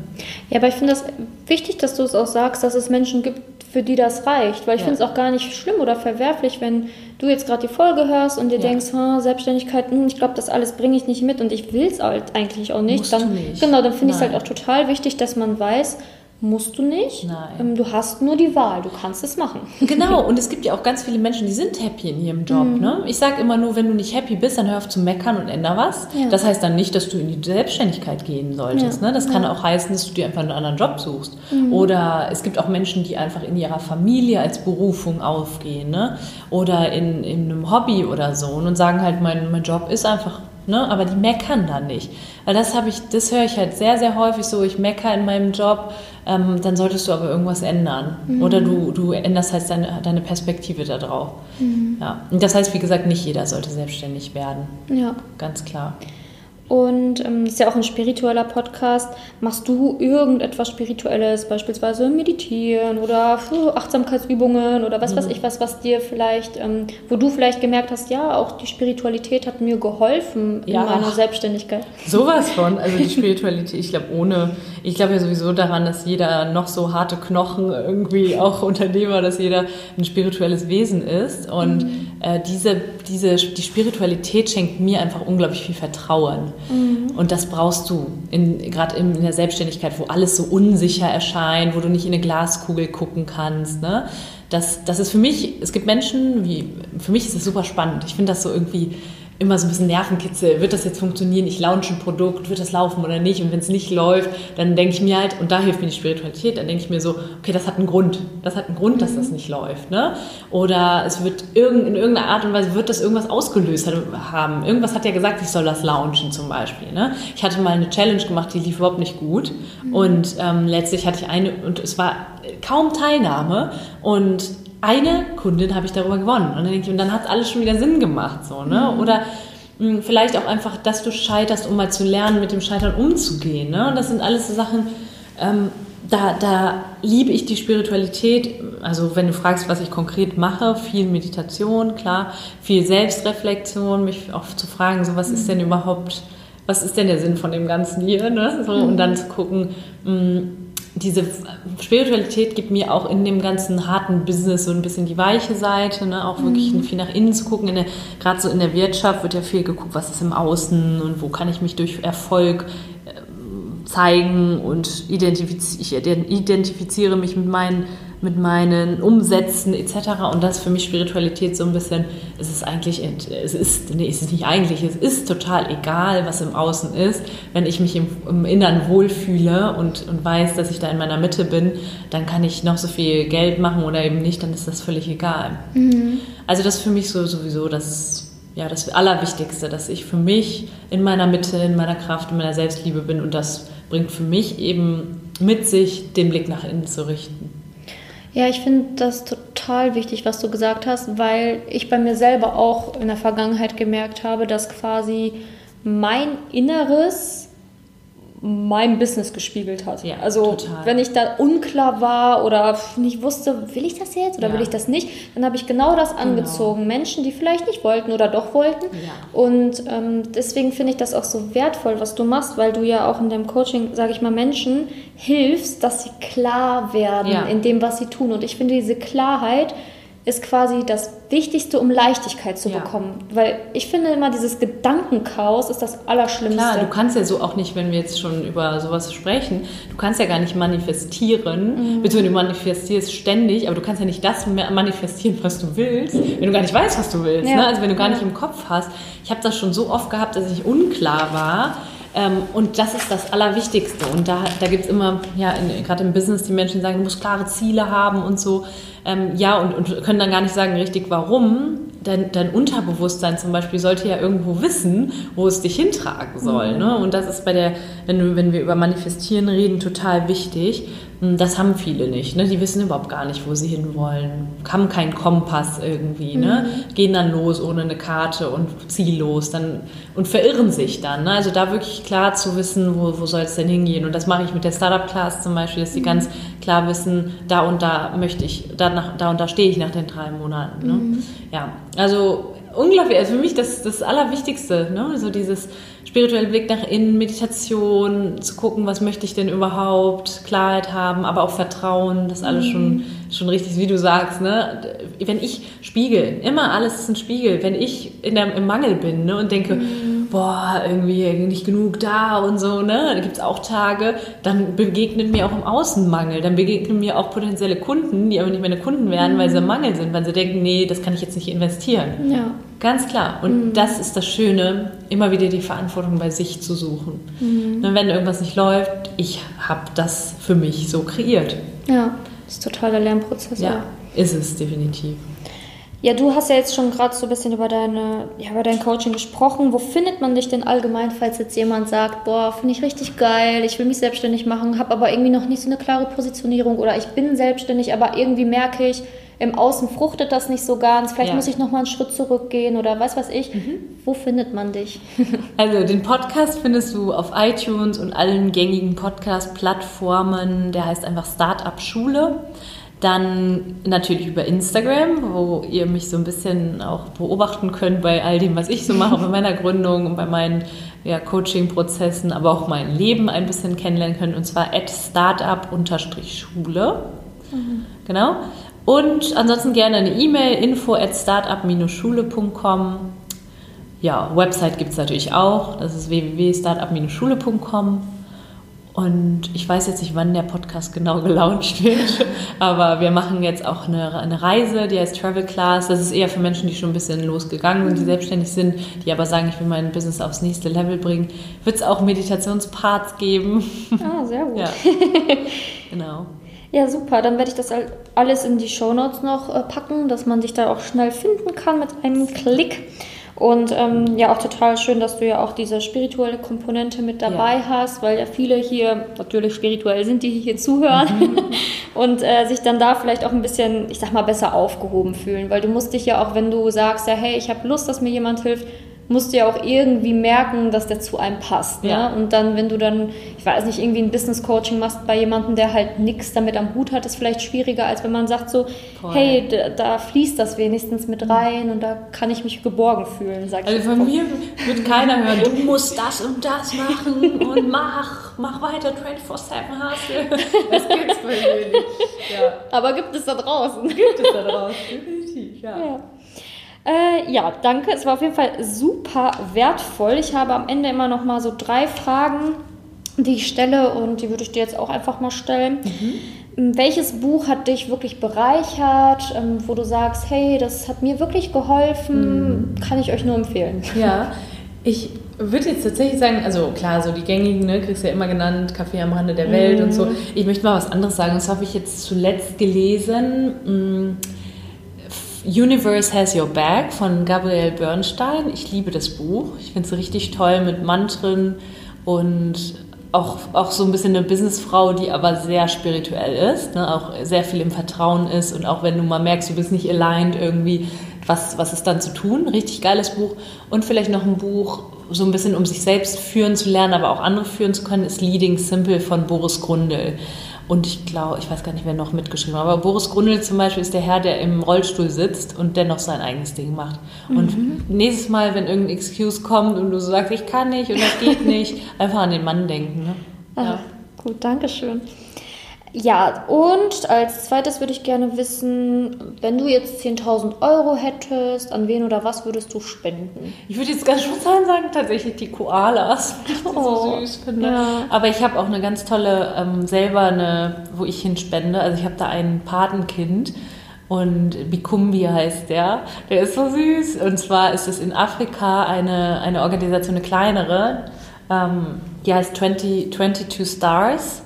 Ja, aber ich finde es wichtig, dass du es auch sagst, dass es Menschen gibt, für die das reicht. Weil ich ja. finde es auch gar nicht schlimm oder verwerflich, wenn du jetzt gerade die Folge hörst und dir ja. denkst, hm, Selbstständigkeit, hm, ich glaube, das alles bringe ich nicht mit und ich will es halt eigentlich auch nicht. Musst dann, nicht. Genau, dann finde ich es halt auch total wichtig, dass man weiß, Musst du nicht. Nein. Ähm, du hast nur die Wahl, du kannst es machen. *laughs* Genau, und es gibt ja auch ganz viele Menschen, die sind happy in ihrem Job. Mhm. Ne? Ich sage immer nur, wenn du nicht happy bist, dann hör auf zu meckern und änder was. Ja. Das heißt dann nicht, dass du in die Selbstständigkeit gehen solltest. Ja. Ne? Das kann ja. auch heißen, dass du dir einfach einen anderen Job suchst. Mhm. Oder es gibt auch Menschen, die einfach in ihrer Familie als Berufung aufgehen. Ne? Oder in, in einem Hobby oder so und sagen halt, mein, mein Job ist einfach Ne? Aber die meckern dann nicht. Weil das habe ich, das höre ich halt sehr, sehr häufig so, ich meckere in meinem Job, ähm, dann solltest du aber irgendwas ändern. Mhm. Oder du, du änderst halt deine, deine Perspektive darauf. Mhm. Ja. Und das heißt, wie gesagt, nicht jeder sollte selbstständig werden. Ja. Ganz klar. Und ähm, ist ja auch ein spiritueller Podcast. Machst du irgendetwas Spirituelles, beispielsweise meditieren oder Achtsamkeitsübungen oder was mhm. weiß ich was, was dir vielleicht, ähm, wo du vielleicht gemerkt hast, ja, auch die Spiritualität hat mir geholfen in ja, meiner Selbstständigkeit. Sowas von. *laughs* Also die Spiritualität, ich glaube, ohne, ich glaube ja sowieso daran, dass jeder noch so harte Knochen irgendwie auch Unternehmer, dass jeder ein spirituelles Wesen ist. Und mhm. äh, diese, diese, die Spiritualität schenkt mir einfach unglaublich viel Vertrauen. Mhm. Und das brauchst du, gerade in, in, der Selbstständigkeit, wo alles so unsicher erscheint, wo du nicht in eine Glaskugel gucken kannst. Ne? Das, das ist für mich, es gibt Menschen, wie, für mich ist das super spannend. Ich finde das so irgendwie immer so ein bisschen Nervenkitzel. Wird das jetzt funktionieren? Ich launche ein Produkt, wird das laufen oder nicht? Und wenn es nicht läuft, dann denke ich mir halt, und da hilft mir die Spiritualität, dann denke ich mir so, okay, das hat einen Grund. Das hat einen Grund, dass das nicht läuft. Ne? Oder es wird irgend, in irgendeiner Art und Weise wird das irgendwas ausgelöst haben. Irgendwas hat ja gesagt, ich soll das launchen zum Beispiel. Ne? Ich hatte mal eine Challenge gemacht, die lief überhaupt nicht gut. Mhm. Und ähm, letztlich hatte ich eine, und es war kaum Teilnahme. Und eine Kundin habe ich darüber gewonnen. Und dann denke ich, und dann hat alles schon wieder Sinn gemacht. So, ne? Mhm. Oder mh, hm, vielleicht auch einfach, dass du scheiterst, um mal zu lernen, mit dem Scheitern umzugehen. Ne? Und das sind alles so Sachen, ähm, da, da liebe ich die Spiritualität. Also wenn du fragst, was ich konkret mache, viel Meditation, klar, viel Selbstreflexion, mich auch zu fragen, so was ist denn überhaupt, was ist denn der Sinn von dem Ganzen hier? Ne? So, und dann zu gucken, mh, hm, diese Spiritualität gibt mir auch in dem ganzen harten Business so ein bisschen die weiche Seite, ne? auch wirklich mhm. viel nach innen zu gucken. Gerade so in der Wirtschaft wird ja viel geguckt, was ist im Außen und wo kann ich mich durch Erfolg äh, zeigen und identifiz ich identifiziere mich mit meinen mit meinen Umsätzen etc. Und das ist für mich Spiritualität so ein bisschen, es ist eigentlich, es ist, nee, es ist nicht eigentlich, es ist total egal, was im Außen ist. Wenn ich mich im, im Innern wohlfühle und, und weiß, dass ich da in meiner Mitte bin, dann kann ich noch so viel Geld machen oder eben nicht, dann ist das völlig egal. Mhm. Also das ist für mich so sowieso das, ja, das Allerwichtigste, dass ich für mich in meiner Mitte, in meiner Kraft, in meiner Selbstliebe bin und das bringt für mich eben mit sich, den Blick nach innen zu richten. Ja, ich finde das total wichtig, was du gesagt hast, weil ich bei mir selber auch in der Vergangenheit gemerkt habe, dass quasi mein Inneres mein Business gespiegelt hat. Ja, also total. wenn ich da unklar war oder nicht wusste, will ich das jetzt oder ja. will ich das nicht, dann habe ich genau das genau. angezogen. Genau. Menschen, die vielleicht nicht wollten oder doch wollten. Ja. Und ähm, deswegen finde ich das auch so wertvoll, was du machst, weil du ja auch in deinem Coaching, sage ich mal, Menschen hilfst, dass sie klar werden in dem, was sie tun. Und ich finde diese Klarheit, ist quasi das Wichtigste, um Leichtigkeit zu ja. bekommen. Weil ich finde immer, dieses Gedankenchaos ist das Allerschlimmste. Klar, du kannst ja so auch nicht, wenn wir jetzt schon über sowas sprechen, du kannst ja gar nicht manifestieren, mhm. beziehungsweise du manifestierst ständig, aber du kannst ja nicht das manifestieren, was du willst, wenn du gar nicht weißt, was du willst. Ja. Ne? Also wenn du gar nicht im Kopf hast. Ich habe das schon so oft gehabt, dass ich unklar war ähm, und das ist das Allerwichtigste. Und da, da gibt es immer, ja, gerade im Business, die Menschen sagen, du musst klare Ziele haben und so. Ähm, ja, und, und können dann gar nicht sagen richtig, warum. Dein, dein Unterbewusstsein zum Beispiel sollte ja irgendwo wissen, wo es dich hintragen soll. Mhm. Ne? Und das ist bei der, wenn, wenn wir über Manifestieren reden, total wichtig. Hm, das haben viele nicht. Ne? Die wissen überhaupt gar nicht, wo sie hinwollen. Haben keinen Ne? irgendwie. Ne? Mhm. Ne? Gehen dann los ohne eine Karte und ziellos dann, und verirren sich dann. Ne? Also da wirklich klar zu wissen, wo, wo soll es denn hingehen. Und das mache ich mit der Startup-Class zum Beispiel, dass sie mhm. ganz klar wissen, da und da möchte ich, da, nach, da und da stehe ich nach den drei Monaten. Ne? Mhm. Ja, also unglaublich, also für mich das, das Allerwichtigste, ne? so dieses spirituelle Blick nach innen, Meditation, zu gucken, was möchte ich denn überhaupt, Klarheit haben, aber auch Vertrauen, das alles mhm. schon, schon richtig, wie du sagst. Ne? Wenn ich spiegel, immer alles ist ein Spiegel, wenn ich in der, im Mangel bin ne? und denke, mhm. Boah, irgendwie nicht genug da und so, ne? da gibt es auch Tage, dann begegnet mir auch im Außenmangel, dann begegnen mir auch potenzielle Kunden, die aber nicht meine Kunden werden, mhm. weil sie im Mangel sind, weil sie denken, nee, das kann ich jetzt nicht investieren. Ja. Ganz klar. Und mhm. das ist das Schöne, immer wieder die Verantwortung bei sich zu suchen. Mhm. Wenn irgendwas nicht läuft, ich habe das für mich so kreiert. Ja, das ist total der Lernprozess. Ja, ist es definitiv. Ja, du hast ja jetzt schon gerade so ein bisschen über, deine, ja, über dein Coaching gesprochen. Wo findet man dich denn allgemein, falls jetzt jemand sagt, boah, finde ich richtig geil, ich will mich selbstständig machen, habe aber irgendwie noch nicht so eine klare Positionierung oder ich bin selbstständig, aber irgendwie merke ich, im Außen fruchtet das nicht so ganz, vielleicht ja. muss ich nochmal einen Schritt zurückgehen oder was weiß ich. Mhm. Wo findet man dich? *laughs* also den Podcast findest du auf iTunes und allen gängigen Podcast-Plattformen. Der heißt einfach Startup Schule. Dann natürlich über Instagram, wo ihr mich so ein bisschen auch beobachten könnt bei all dem, was ich so mache, bei *laughs* meiner Gründung und bei meinen ja, Coaching-Prozessen, aber auch mein Leben ein bisschen kennenlernen könnt. Und zwar at startup-schule. Mhm. Genau. Und ansonsten gerne eine E-Mail info at startup-schule.com. Ja, Website gibt es natürlich auch. Das ist www.startup-schule.com. Und ich weiß jetzt nicht, wann der Podcast genau *laughs* gelauncht wird, aber wir machen jetzt auch eine, eine Reise, die heißt Travel Class. Das ist eher für Menschen, die schon ein bisschen losgegangen sind, die selbstständig sind, die aber sagen, ich will mein Business aufs nächste Level bringen. Wird es auch Meditationsparts geben. Ah, sehr gut. Ja, *laughs* genau. Ja, super. Dann werde ich das alles in die Show Notes noch äh, packen, dass man dich da auch schnell finden kann mit einem Klick. Und ähm, ja, auch total schön, dass du ja auch diese spirituelle Komponente mit dabei ja. hast, weil ja viele hier natürlich spirituell sind, die hier zuhören mhm. *laughs* und äh, sich dann da vielleicht auch ein bisschen, ich sag mal, besser aufgehoben fühlen. Weil du musst dich ja auch, wenn du sagst, ja, hey, ich habe Lust, dass mir jemand hilft, musst du ja auch irgendwie merken, dass der zu einem passt. Ne? Ja. Und dann, wenn du dann, ich weiß nicht, irgendwie ein Business Coaching machst bei jemandem, der halt nichts damit am Hut hat, ist vielleicht schwieriger, als wenn man sagt so, Voll. hey, da, da, fließt das wenigstens mit rein und da kann ich mich geborgen fühlen, sag ich. Also von mir wird keiner hören, du musst das und das machen und mach, mach weiter 24-7 Hustle. *laughs* Das gibt's bei mir nicht. Ja. Aber gibt es da draußen. Gibt es da draußen, definitiv, ja. ja. Äh, ja, danke. Es war auf jeden Fall super wertvoll. Ich habe am Ende immer noch mal so drei Fragen, die ich stelle und die würde ich dir jetzt auch einfach mal stellen. Mhm. Welches Buch hat dich wirklich bereichert, ähm, wo du sagst, hey, das hat mir wirklich geholfen, mhm. kann ich euch nur empfehlen? Ja, *laughs* ich würde jetzt tatsächlich sagen, also klar, so die gängigen, ne, kriegst du ja immer genannt, Kaffee am Rande der Welt mhm. und so. Ich möchte mal was anderes sagen. Das habe ich jetzt zuletzt gelesen. Mh, Universe Has Your Back von Gabrielle Bernstein. Ich liebe das Buch. Ich finde es richtig toll mit Mantren und auch, auch so ein bisschen eine Businessfrau, die aber sehr spirituell ist, ne? auch sehr viel im Vertrauen ist und auch wenn du mal merkst, du bist nicht aligned irgendwie, was, was ist dann zu tun? Richtig geiles Buch. Und vielleicht noch ein Buch, so ein bisschen um sich selbst führen zu lernen, aber auch andere führen zu können, ist Leading Simple von Boris Grundl. Und ich glaube, ich weiß gar nicht, wer noch mitgeschrieben hat, aber Boris Grundl zum Beispiel ist der Herr, der im Rollstuhl sitzt und dennoch sein eigenes Ding macht. Mhm. Und nächstes Mal, wenn irgendein Excuse kommt und du sagst, ich kann nicht und das geht *laughs* nicht, einfach an den Mann denken. Ne? Ja. Ach, gut, danke schön. Ja, und als zweites würde ich gerne wissen, wenn du jetzt 10.000 Euro hättest, an wen oder was würdest du spenden? Ich würde jetzt ganz spontan sagen, tatsächlich die Koalas, weil ich die oh, so süß finde. Ja. Aber ich habe auch eine ganz tolle, ähm, selber eine, wo ich hinspende. Also ich habe da ein Patenkind. Und Bikumbi heißt der. Der ist so süß. Und zwar ist es in Afrika eine, eine Organisation, eine kleinere, ähm, die heißt 20, 22 Stars.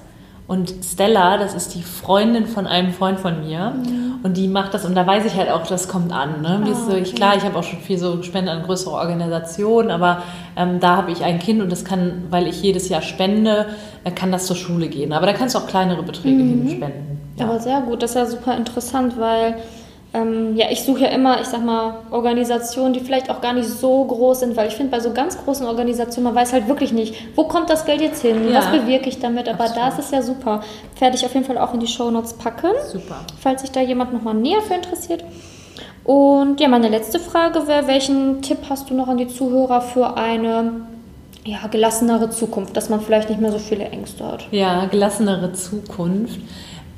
Und Stella, das ist die Freundin von einem Freund von mir. Mhm. Und die macht das, und da weiß ich halt auch, das kommt an. Ne? Oh, so, ich, klar, ich habe auch schon viel so gespendet an größere Organisationen, aber ähm, da habe ich ein Kind und das kann, weil ich jedes Jahr spende, äh, kann das zur Schule gehen. Aber da kannst du auch kleinere Beträge mhm. hinspenden. Ja. Aber sehr gut, das ist ja super interessant, weil ähm, ja, ich suche ja immer, ich sag mal, Organisationen, die vielleicht auch gar nicht so groß sind, weil ich finde, bei so ganz großen Organisationen, man weiß halt wirklich nicht, wo kommt das Geld jetzt hin, ja. was bewirke ich damit, aber Absolut. da ist es ja super. Werde ich auf jeden Fall auch in die Shownotes packen, super. falls sich da jemand nochmal näher für interessiert. Und ja, meine letzte Frage wäre, welchen Tipp hast du noch an die Zuhörer für eine ja, gelassenere Zukunft, dass man vielleicht nicht mehr so viele Ängste hat? Ja, gelassenere Zukunft.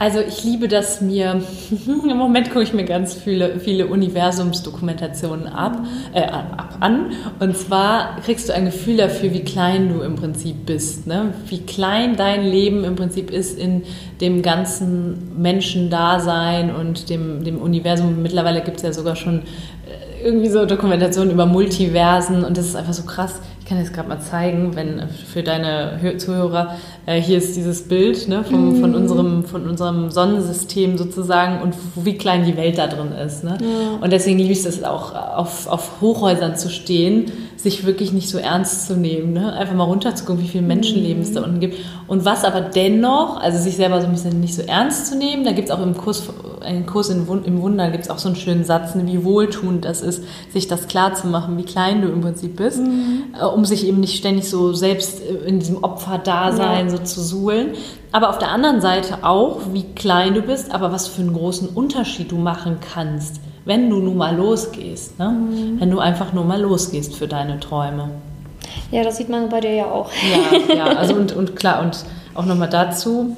Also ich liebe das mir, *laughs* im Moment gucke ich mir ganz viele, viele Universumsdokumentationen ab, äh, ab an. Und zwar kriegst du ein Gefühl dafür, wie klein du im Prinzip bist. Ne? Wie klein dein Leben im Prinzip ist in dem ganzen Menschendasein und dem, dem Universum. Mittlerweile gibt es ja sogar schon äh, irgendwie so Dokumentationen über Multiversen und das ist einfach so krass kann jetzt gerade mal zeigen, wenn für deine Zuhörer, äh, hier ist dieses Bild ne, vom, mm. von, unserem, von unserem Sonnensystem sozusagen und wie klein die Welt da drin ist. Ne? Ja. Und deswegen liebe ich es auch, auf, auf Hochhäusern zu stehen, sich wirklich nicht so ernst zu nehmen. Ne? Einfach mal runterzugucken, wie viele Menschenleben es da unten gibt. Und was aber dennoch, also sich selber so ein bisschen nicht so ernst zu nehmen, da gibt es auch im Kurs, einen Kurs im Wunder, gibt es auch so einen schönen Satz, ne, wie wohltuend das ist, sich das klar zu machen, wie klein du im Prinzip bist. Mm um sich eben nicht ständig so selbst in diesem Opferdasein ja. so zu suhlen. Aber auf der anderen Seite auch, wie klein du bist, aber was für einen großen Unterschied du machen kannst, wenn du nun mal losgehst. Ne? Mhm. Wenn du einfach nur mal losgehst für deine Träume. Ja, das sieht man bei dir ja auch. Ja, ja *laughs* also und, und klar, und auch nochmal dazu,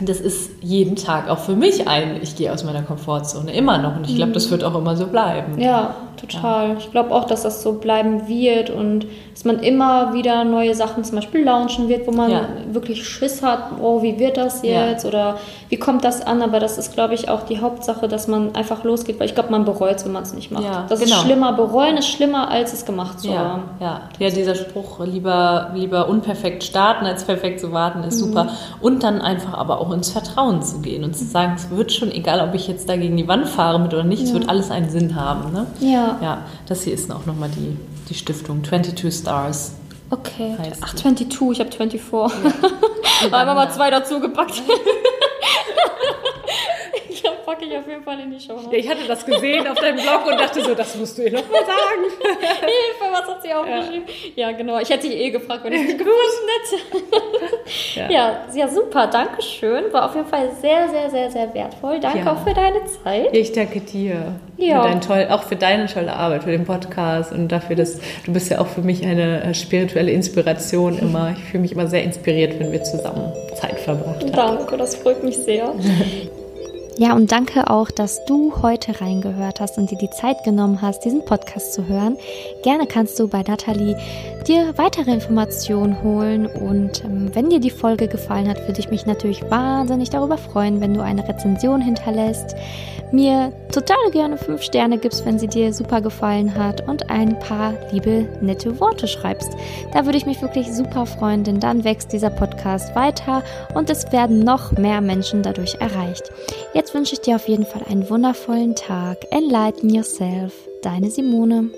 das ist jeden Tag auch für mich ein, ich gehe aus meiner Komfortzone immer noch und ich glaube, das wird auch immer so bleiben. Ja, total. Ja. Ich glaube auch, dass das so bleiben wird und dass man immer wieder neue Sachen zum Beispiel launchen wird, wo man ja. wirklich Schiss hat, oh, wie wird das jetzt ja. oder wie kommt das an, aber das ist, glaube ich, auch die Hauptsache, dass man einfach losgeht, weil ich glaube, man bereut es, wenn man es nicht macht. Das genau. ist schlimmer, bereuen ist schlimmer, als es gemacht zu haben. Ja, ja, dieser Spruch, lieber, lieber unperfekt starten, als perfekt zu warten, ist mhm. super. Und dann einfach aber auch ins Vertrauen zu gehen und zu sagen, es wird schon, egal ob ich jetzt da gegen die Wand fahre mit oder nicht, es wird alles einen Sinn haben. Ne? Ja. Ja, das hier ist auch nochmal die, die Stiftung 22 Stars. Okay. Ach, 22, ich habe 24. Ja. *laughs* Einmal mal zwei dazu gepackt. *laughs* packe ich auf jeden Fall in die Show. Ja, ich hatte das gesehen auf deinem Blog und dachte so, das musst du ihr noch mal sagen. *laughs* Hilfe, was hat sie aufgeschrieben? Ja. ja, genau. Ich hätte dich eh gefragt, wenn ich Gut, *laughs* nett. ja. ja, ja, super. Dankeschön. War auf jeden Fall sehr, sehr, sehr, sehr wertvoll. Danke ja. auch für deine Zeit. Ich danke dir. Ja. Für dein toll, auch für deine tolle Arbeit, für den Podcast und dafür, dass du bist ja auch für mich eine äh, spirituelle Inspiration immer. Ich fühle mich immer sehr inspiriert, wenn wir zusammen Zeit verbracht haben. Danke, das freut mich sehr. *laughs* Ja, und danke auch, dass du heute reingehört hast und dir die Zeit genommen hast, diesen Podcast zu hören. Gerne kannst du bei Nathalie dir weitere Informationen holen und ähm, wenn dir die Folge gefallen hat, würde ich mich natürlich wahnsinnig darüber freuen, wenn du eine Rezension hinterlässt, mir total gerne fünf Sterne gibst, wenn sie dir super gefallen hat und ein paar liebe, nette Worte schreibst. Da würde ich mich wirklich super freuen, denn dann wächst dieser Podcast weiter und es werden noch mehr Menschen dadurch erreicht. Jetzt wünsche ich dir auf jeden Fall einen wundervollen Tag. Enlighten yourself. Deine Simone.